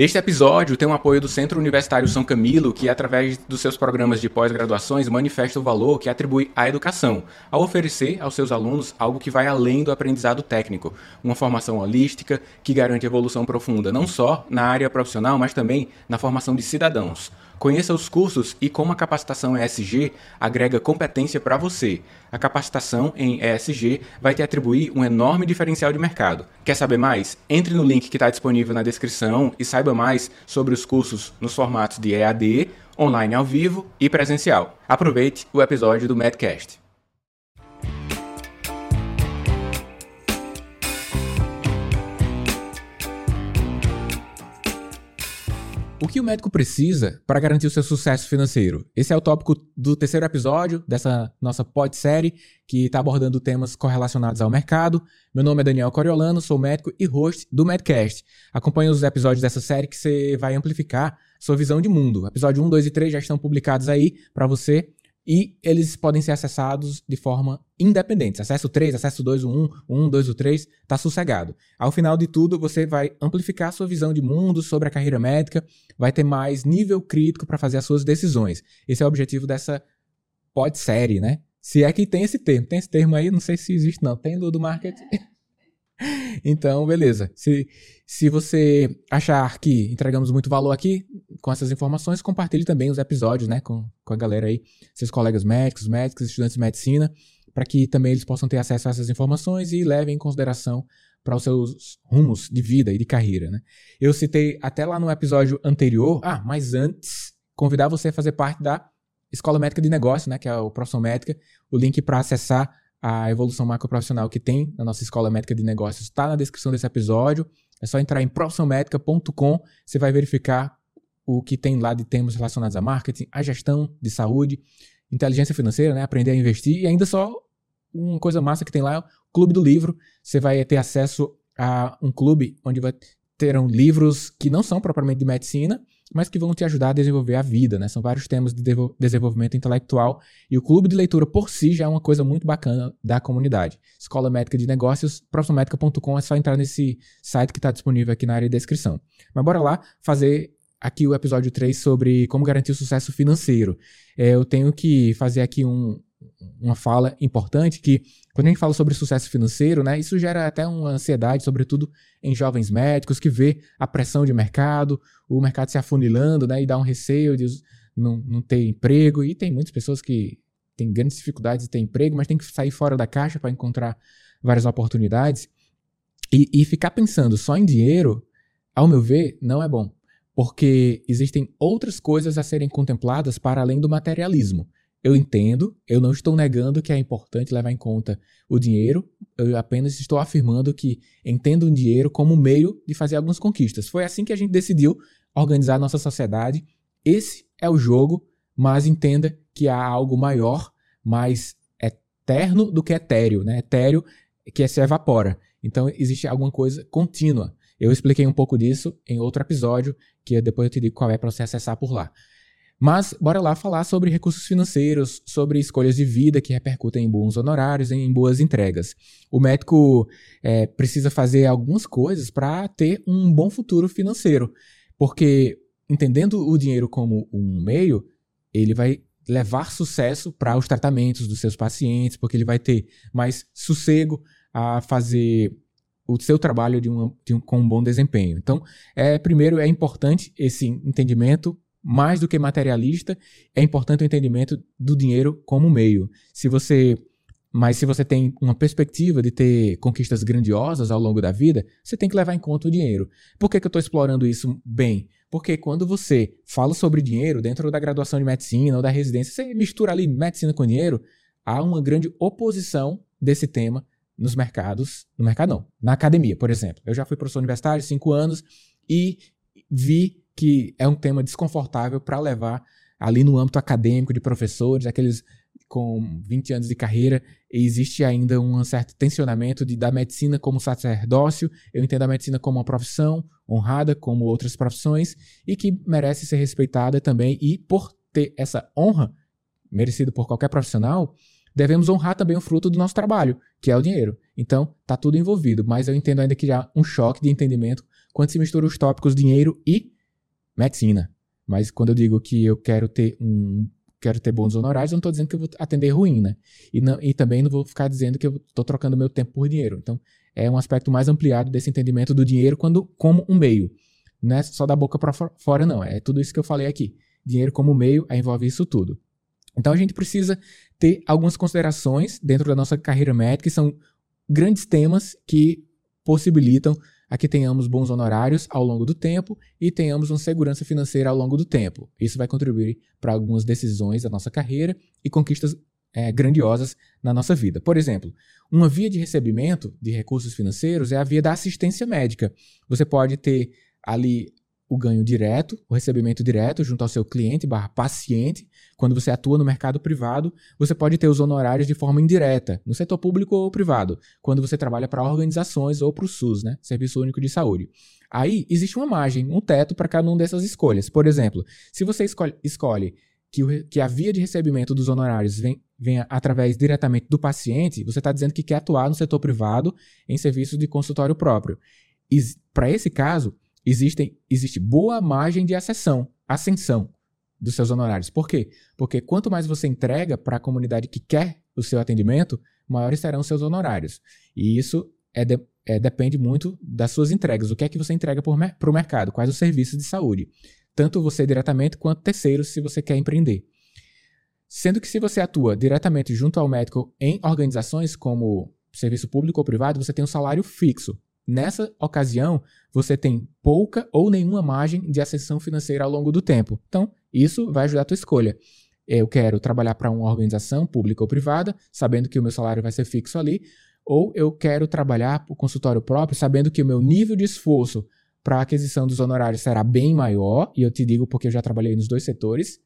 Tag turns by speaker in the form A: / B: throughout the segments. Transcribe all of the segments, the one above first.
A: Este episódio tem o apoio do Centro Universitário São Camilo, que, através dos seus programas de pós-graduações, manifesta o valor que atribui à educação, ao oferecer aos seus alunos algo que vai além do aprendizado técnico, uma formação holística que garante evolução profunda, não só na área profissional, mas também na formação de cidadãos. Conheça os cursos e como a capacitação ESG agrega competência para você. A capacitação em ESG vai te atribuir um enorme diferencial de mercado. Quer saber mais? Entre no link que está disponível na descrição e saiba mais sobre os cursos nos formatos de EAD, online ao vivo e presencial. Aproveite o episódio do Medcast. Que o médico precisa para garantir o seu sucesso financeiro? Esse é o tópico do terceiro episódio dessa nossa pod-série que está abordando temas correlacionados ao mercado. Meu nome é Daniel Coriolano, sou médico e host do Medcast. Acompanhe os episódios dessa série que você vai amplificar sua visão de mundo. Episódio 1, 2 e 3 já estão publicados aí para você e eles podem ser acessados de forma independente. Acesso 3, acesso 2, o 1, o 1, 2, o 3, está sossegado. Ao final de tudo, você vai amplificar a sua visão de mundo sobre a carreira médica, vai ter mais nível crítico para fazer as suas decisões. Esse é o objetivo dessa pod-série, né? Se é que tem esse termo. Tem esse termo aí, não sei se existe não. Tem do marketing? Então, beleza. Se, se você achar que entregamos muito valor aqui com essas informações, compartilhe também os episódios, né, com, com a galera aí, seus colegas médicos, médicos, estudantes de medicina, para que também eles possam ter acesso a essas informações e levem em consideração para os seus rumos de vida e de carreira, né? Eu citei até lá no episódio anterior, ah, mas antes, convidar você a fazer parte da Escola Médica de Negócio, né, que é o Profissão Médica. O link para acessar a evolução macroprofissional que tem na nossa Escola Médica de Negócios está na descrição desse episódio. É só entrar em profissionalmédica.com, você vai verificar o que tem lá de temas relacionados a marketing, a gestão de saúde, inteligência financeira, né? aprender a investir e ainda só uma coisa massa que tem lá é o Clube do Livro. Você vai ter acesso a um clube onde vai terão livros que não são propriamente de medicina, mas que vão te ajudar a desenvolver a vida, né? São vários temas de desenvolvimento intelectual e o clube de leitura por si já é uma coisa muito bacana da comunidade. Escola Médica de Negócios, profissionalmédica.com é só entrar nesse site que está disponível aqui na área de descrição. Mas bora lá fazer aqui o episódio 3 sobre como garantir o sucesso financeiro. É, eu tenho que fazer aqui um, uma fala importante que quando a gente fala sobre sucesso financeiro, né, isso gera até uma ansiedade, sobretudo em jovens médicos que vê a pressão de mercado, o mercado se afunilando, né, e dá um receio de não, não ter emprego. E tem muitas pessoas que têm grandes dificuldades de ter emprego, mas tem que sair fora da caixa para encontrar várias oportunidades. E, e ficar pensando só em dinheiro, ao meu ver, não é bom, porque existem outras coisas a serem contempladas para além do materialismo. Eu entendo, eu não estou negando que é importante levar em conta o dinheiro, eu apenas estou afirmando que entendo o dinheiro como meio de fazer algumas conquistas. Foi assim que a gente decidiu organizar nossa sociedade. Esse é o jogo, mas entenda que há algo maior, mais eterno do que etéreo, né? Etéreo que se evapora. Então existe alguma coisa contínua. Eu expliquei um pouco disso em outro episódio, que depois eu te digo qual é para você acessar por lá. Mas bora lá falar sobre recursos financeiros, sobre escolhas de vida que repercutem em bons honorários em boas entregas. O médico é, precisa fazer algumas coisas para ter um bom futuro financeiro, porque entendendo o dinheiro como um meio, ele vai levar sucesso para os tratamentos dos seus pacientes, porque ele vai ter mais sossego a fazer o seu trabalho de uma, de um, com um bom desempenho. Então, é, primeiro é importante esse entendimento mais do que materialista, é importante o entendimento do dinheiro como meio. Se você, mas se você tem uma perspectiva de ter conquistas grandiosas ao longo da vida, você tem que levar em conta o dinheiro. Por que, que eu estou explorando isso bem? Porque quando você fala sobre dinheiro dentro da graduação de medicina ou da residência, você mistura ali medicina com dinheiro, há uma grande oposição desse tema nos mercados, no mercado não, na academia, por exemplo. Eu já fui professor universitário cinco anos e vi que é um tema desconfortável para levar ali no âmbito acadêmico de professores, aqueles com 20 anos de carreira, existe ainda um certo tensionamento de, da medicina como sacerdócio. Eu entendo a medicina como uma profissão honrada, como outras profissões, e que merece ser respeitada também. E por ter essa honra, merecida por qualquer profissional, devemos honrar também o fruto do nosso trabalho, que é o dinheiro. Então, tá tudo envolvido, mas eu entendo ainda que há um choque de entendimento quando se mistura os tópicos dinheiro e medicina. Mas quando eu digo que eu quero ter um quero ter bons honorários, eu não estou dizendo que eu vou atender ruim, né? E, não, e também não vou ficar dizendo que eu estou trocando meu tempo por dinheiro. Então, é um aspecto mais ampliado desse entendimento do dinheiro quando como um meio. Não é só da boca para fora, não. É tudo isso que eu falei aqui. Dinheiro como meio envolve isso tudo. Então, a gente precisa ter algumas considerações dentro da nossa carreira médica, que são grandes temas que possibilitam a que tenhamos bons honorários ao longo do tempo e tenhamos uma segurança financeira ao longo do tempo. Isso vai contribuir para algumas decisões da nossa carreira e conquistas é, grandiosas na nossa vida. Por exemplo, uma via de recebimento de recursos financeiros é a via da assistência médica. Você pode ter ali o ganho direto, o recebimento direto junto ao seu cliente barra paciente. Quando você atua no mercado privado, você pode ter os honorários de forma indireta, no setor público ou privado, quando você trabalha para organizações ou para o SUS, né? Serviço Único de Saúde. Aí existe uma margem, um teto para cada uma dessas escolhas. Por exemplo, se você escolhe, escolhe que, o, que, a via de recebimento dos honorários vem, venha através diretamente do paciente, você está dizendo que quer atuar no setor privado em serviço de consultório próprio. Para esse caso, existem, existe boa margem de acessão, ascensão dos seus honorários. Por quê? Porque quanto mais você entrega para a comunidade que quer o seu atendimento, maiores serão os seus honorários. E isso é, de, é depende muito das suas entregas. O que é que você entrega para o mercado? Quais os serviços de saúde? Tanto você diretamente quanto terceiros, se você quer empreender. Sendo que se você atua diretamente junto ao médico em organizações como serviço público ou privado, você tem um salário fixo. Nessa ocasião, você tem pouca ou nenhuma margem de ascensão financeira ao longo do tempo. Então, isso vai ajudar a tua escolha. Eu quero trabalhar para uma organização pública ou privada, sabendo que o meu salário vai ser fixo ali, ou eu quero trabalhar para o consultório próprio, sabendo que o meu nível de esforço para a aquisição dos honorários será bem maior, e eu te digo porque eu já trabalhei nos dois setores,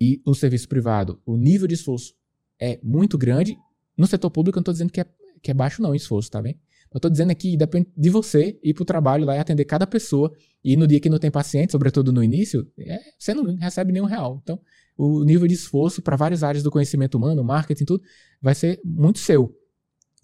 A: e no serviço privado o nível de esforço é muito grande. No setor público eu não estou dizendo que é, que é baixo não o esforço, tá bem? Eu estou dizendo aqui, depende de você ir para o trabalho lá e atender cada pessoa. E no dia que não tem paciente, sobretudo no início, é, você não recebe nenhum real. Então, o nível de esforço para várias áreas do conhecimento humano, marketing, tudo, vai ser muito seu.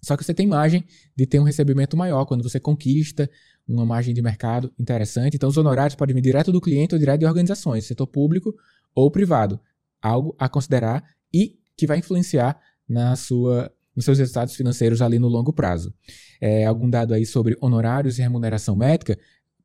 A: Só que você tem margem de ter um recebimento maior quando você conquista uma margem de mercado interessante. Então, os honorários podem vir direto do cliente ou direto de organizações, setor público ou privado. Algo a considerar e que vai influenciar na sua nos seus resultados financeiros ali no longo prazo. É, algum dado aí sobre honorários e remuneração médica?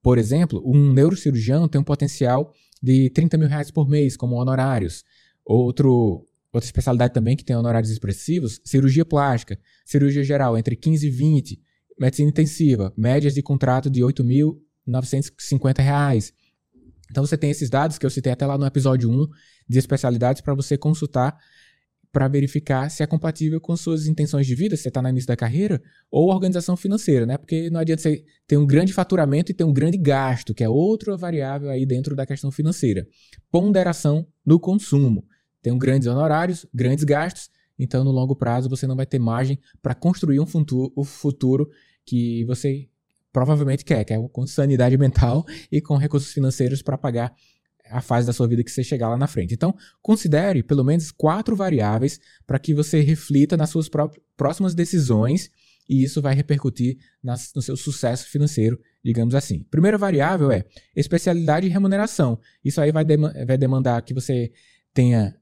A: Por exemplo, um neurocirurgião tem um potencial de 30 mil reais por mês como honorários. Outro, outra especialidade também que tem honorários expressivos, cirurgia plástica, cirurgia geral entre 15 e 20, medicina intensiva, médias de contrato de 8.950 reais. Então você tem esses dados que eu citei até lá no episódio 1 de especialidades para você consultar para verificar se é compatível com suas intenções de vida, se você está no início da carreira, ou organização financeira, né? Porque não adianta você ter um grande faturamento e ter um grande gasto, que é outra variável aí dentro da questão financeira. Ponderação no consumo. Tem grandes honorários, grandes gastos, então no longo prazo você não vai ter margem para construir um futuro, futuro que você provavelmente quer, que é com sanidade mental e com recursos financeiros para pagar a fase da sua vida que você chegar lá na frente. Então, considere pelo menos quatro variáveis para que você reflita nas suas próximas decisões e isso vai repercutir nas, no seu sucesso financeiro, digamos assim. Primeira variável é especialidade e remuneração. Isso aí vai, vai demandar que você tenha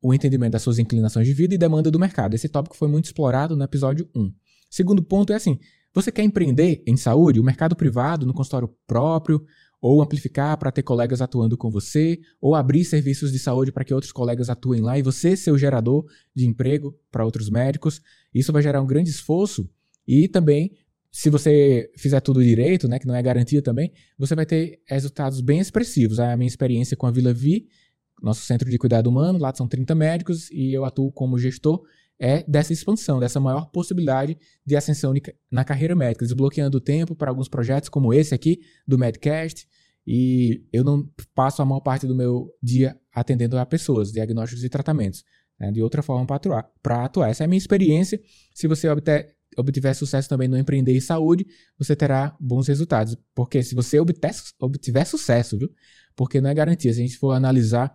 A: o entendimento das suas inclinações de vida e demanda do mercado. Esse tópico foi muito explorado no episódio 1. Segundo ponto é assim: você quer empreender em saúde, o mercado privado, no consultório próprio, ou amplificar para ter colegas atuando com você, ou abrir serviços de saúde para que outros colegas atuem lá e você ser o gerador de emprego para outros médicos. Isso vai gerar um grande esforço e também, se você fizer tudo direito, né, que não é garantia também, você vai ter resultados bem expressivos. A minha experiência com a Vila Vi, nosso centro de cuidado humano, lá são 30 médicos e eu atuo como gestor é dessa expansão, dessa maior possibilidade de ascensão na carreira médica, desbloqueando o tempo para alguns projetos como esse aqui do Medcast. E eu não passo a maior parte do meu dia atendendo a pessoas, diagnósticos e tratamentos. Né, de outra forma para atuar, atuar. Essa é a minha experiência. Se você obter, obtiver sucesso também no empreender em saúde, você terá bons resultados. Porque se você obter, obtiver sucesso, viu? Porque não é garantia. Se a gente for analisar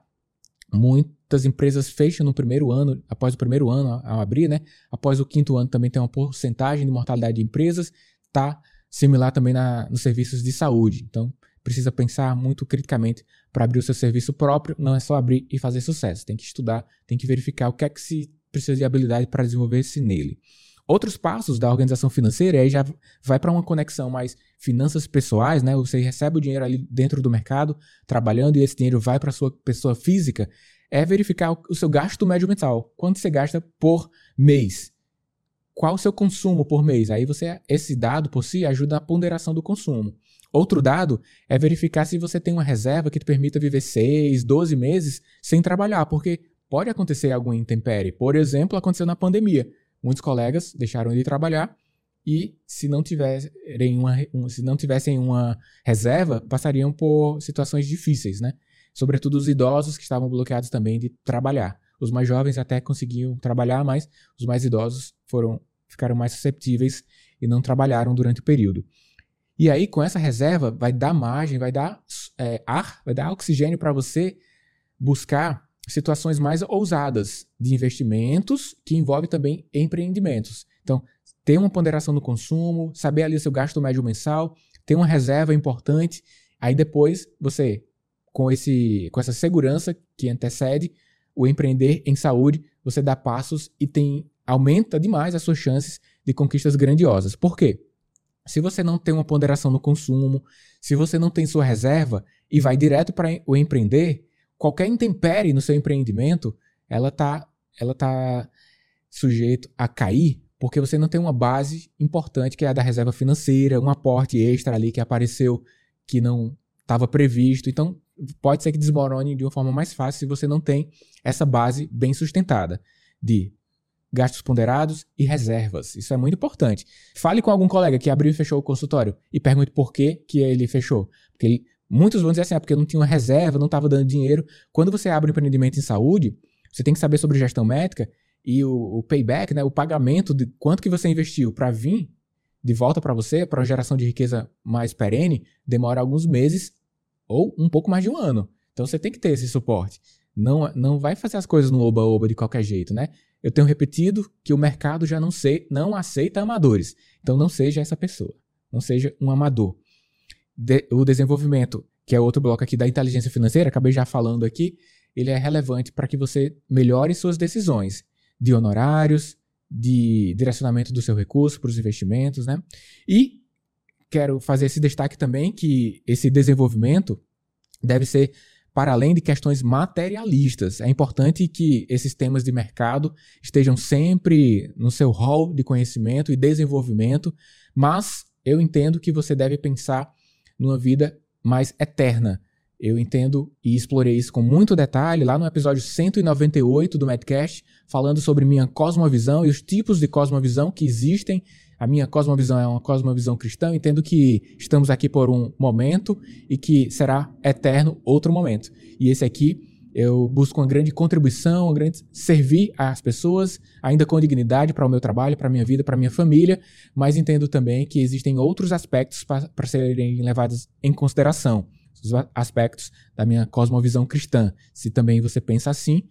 A: Muitas empresas fecham no primeiro ano, após o primeiro ano ao abrir, né? Após o quinto ano também tem uma porcentagem de mortalidade de empresas, tá similar também na, nos serviços de saúde. Então, precisa pensar muito criticamente para abrir o seu serviço próprio. Não é só abrir e fazer sucesso. Tem que estudar, tem que verificar o que é que se precisa de habilidade para desenvolver-se nele. Outros passos da organização financeira aí já vai para uma conexão mais finanças pessoais, né? Você recebe o dinheiro ali dentro do mercado, trabalhando, e esse dinheiro vai para sua pessoa física. É verificar o seu gasto médio mensal. Quanto você gasta por mês? Qual o seu consumo por mês? Aí você, esse dado por si ajuda na ponderação do consumo. Outro dado é verificar se você tem uma reserva que te permita viver 6, 12 meses sem trabalhar, porque pode acontecer algum intempérie. Por exemplo, aconteceu na pandemia. Muitos colegas deixaram de trabalhar e, se não tiverem uma, se não tivessem uma reserva, passariam por situações difíceis, né? Sobretudo os idosos que estavam bloqueados também de trabalhar. Os mais jovens até conseguiam trabalhar, mas os mais idosos foram ficaram mais susceptíveis e não trabalharam durante o período. E aí, com essa reserva, vai dar margem, vai dar é, ar, vai dar oxigênio para você buscar situações mais ousadas de investimentos que envolve também empreendimentos. Então, ter uma ponderação no consumo, saber ali o seu gasto médio mensal, ter uma reserva importante, aí depois você com esse com essa segurança que antecede o empreender em saúde, você dá passos e tem aumenta demais as suas chances de conquistas grandiosas. Por quê? Se você não tem uma ponderação no consumo, se você não tem sua reserva e vai direto para o empreender, qualquer intempérie no seu empreendimento, ela tá, ela tá sujeito a cair porque você não tem uma base importante que é a da reserva financeira, um aporte extra ali que apareceu que não estava previsto. Então, pode ser que desmorone de uma forma mais fácil se você não tem essa base bem sustentada de gastos ponderados e reservas. Isso é muito importante. Fale com algum colega que abriu e fechou o consultório e pergunte por que, que ele fechou. Porque ele Muitos vão dizer assim, ah, porque eu não tinha uma reserva, não estava dando dinheiro. Quando você abre um empreendimento em saúde, você tem que saber sobre gestão médica e o, o payback, né, o pagamento de quanto que você investiu para vir de volta para você, para uma geração de riqueza mais perene, demora alguns meses ou um pouco mais de um ano. Então você tem que ter esse suporte. Não, não vai fazer as coisas no oba-oba de qualquer jeito, né? Eu tenho repetido que o mercado já não, sei, não aceita amadores. Então não seja essa pessoa. Não seja um amador de, o desenvolvimento, que é outro bloco aqui da inteligência financeira, acabei já falando aqui, ele é relevante para que você melhore suas decisões de honorários, de direcionamento do seu recurso para os investimentos, né? E quero fazer esse destaque também que esse desenvolvimento deve ser para além de questões materialistas. É importante que esses temas de mercado estejam sempre no seu hall de conhecimento e desenvolvimento, mas eu entendo que você deve pensar numa vida mais eterna. Eu entendo e explorei isso com muito detalhe lá no episódio 198 do Medcast, falando sobre minha cosmovisão e os tipos de cosmovisão que existem. A minha cosmovisão é uma cosmovisão cristã. Entendo que estamos aqui por um momento e que será eterno outro momento. E esse aqui eu busco uma grande contribuição, uma grande servir às pessoas, ainda com dignidade para o meu trabalho, para a minha vida, para a minha família, mas entendo também que existem outros aspectos para serem levados em consideração, os aspectos da minha cosmovisão cristã. Se também você pensa assim,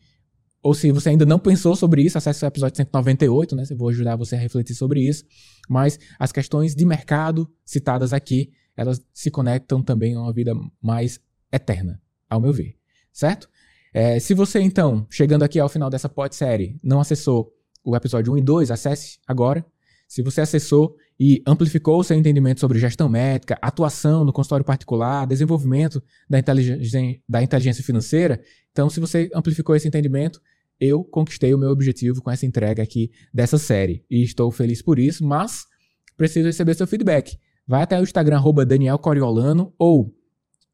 A: ou se você ainda não pensou sobre isso, acesse o episódio 198, né? Eu vou ajudar você a refletir sobre isso. Mas as questões de mercado citadas aqui, elas se conectam também a uma vida mais eterna, ao meu ver. Certo? É, se você, então, chegando aqui ao final dessa pod-série, não acessou o episódio 1 e 2, acesse agora. Se você acessou e amplificou seu entendimento sobre gestão médica, atuação no consultório particular, desenvolvimento da inteligência, da inteligência financeira, então, se você amplificou esse entendimento, eu conquistei o meu objetivo com essa entrega aqui dessa série. E estou feliz por isso, mas preciso receber seu feedback. Vai até o Instagram, Daniel Coriolano, ou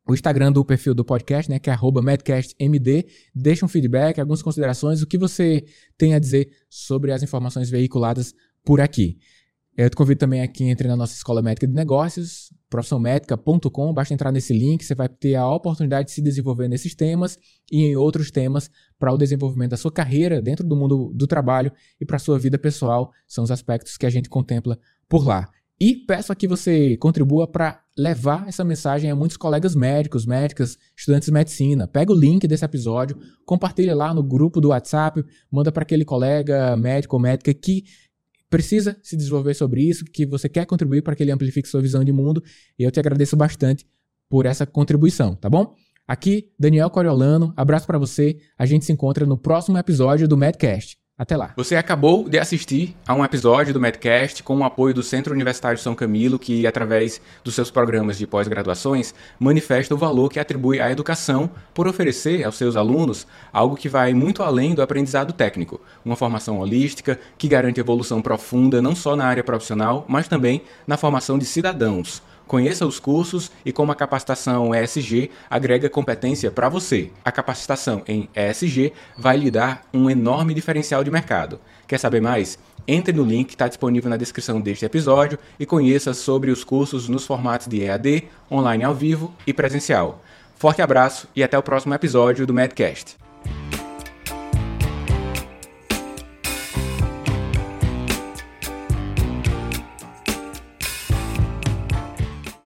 A: o Instagram do perfil do podcast, né, que é @medcastmd, deixa um feedback, algumas considerações, o que você tem a dizer sobre as informações veiculadas por aqui. Eu te convido também aqui entre na nossa Escola Médica de Negócios, profissãomédica.com, basta entrar nesse link, você vai ter a oportunidade de se desenvolver nesses temas e em outros temas para o desenvolvimento da sua carreira dentro do mundo do trabalho e para a sua vida pessoal, são os aspectos que a gente contempla por lá. E peço aqui você contribua para levar essa mensagem a muitos colegas médicos, médicas, estudantes de medicina. Pega o link desse episódio, compartilha lá no grupo do WhatsApp, manda para aquele colega médico ou médica que precisa se desenvolver sobre isso, que você quer contribuir para que ele amplifique sua visão de mundo, e eu te agradeço bastante por essa contribuição, tá bom? Aqui, Daniel Coriolano, abraço para você. A gente se encontra no próximo episódio do Madcast. Até lá. Você acabou de assistir a um episódio do Medcast com o apoio do Centro Universitário São Camilo, que, através dos seus programas de pós-graduações, manifesta o valor que atribui à educação por oferecer aos seus alunos algo que vai muito além do aprendizado técnico, uma formação holística que garante evolução profunda não só na área profissional, mas também na formação de cidadãos Conheça os cursos e como a capacitação ESG agrega competência para você. A capacitação em ESG vai lhe dar um enorme diferencial de mercado. Quer saber mais? Entre no link que está disponível na descrição deste episódio e conheça sobre os cursos nos formatos de EAD, online ao vivo e presencial. Forte abraço e até o próximo episódio do Medcast.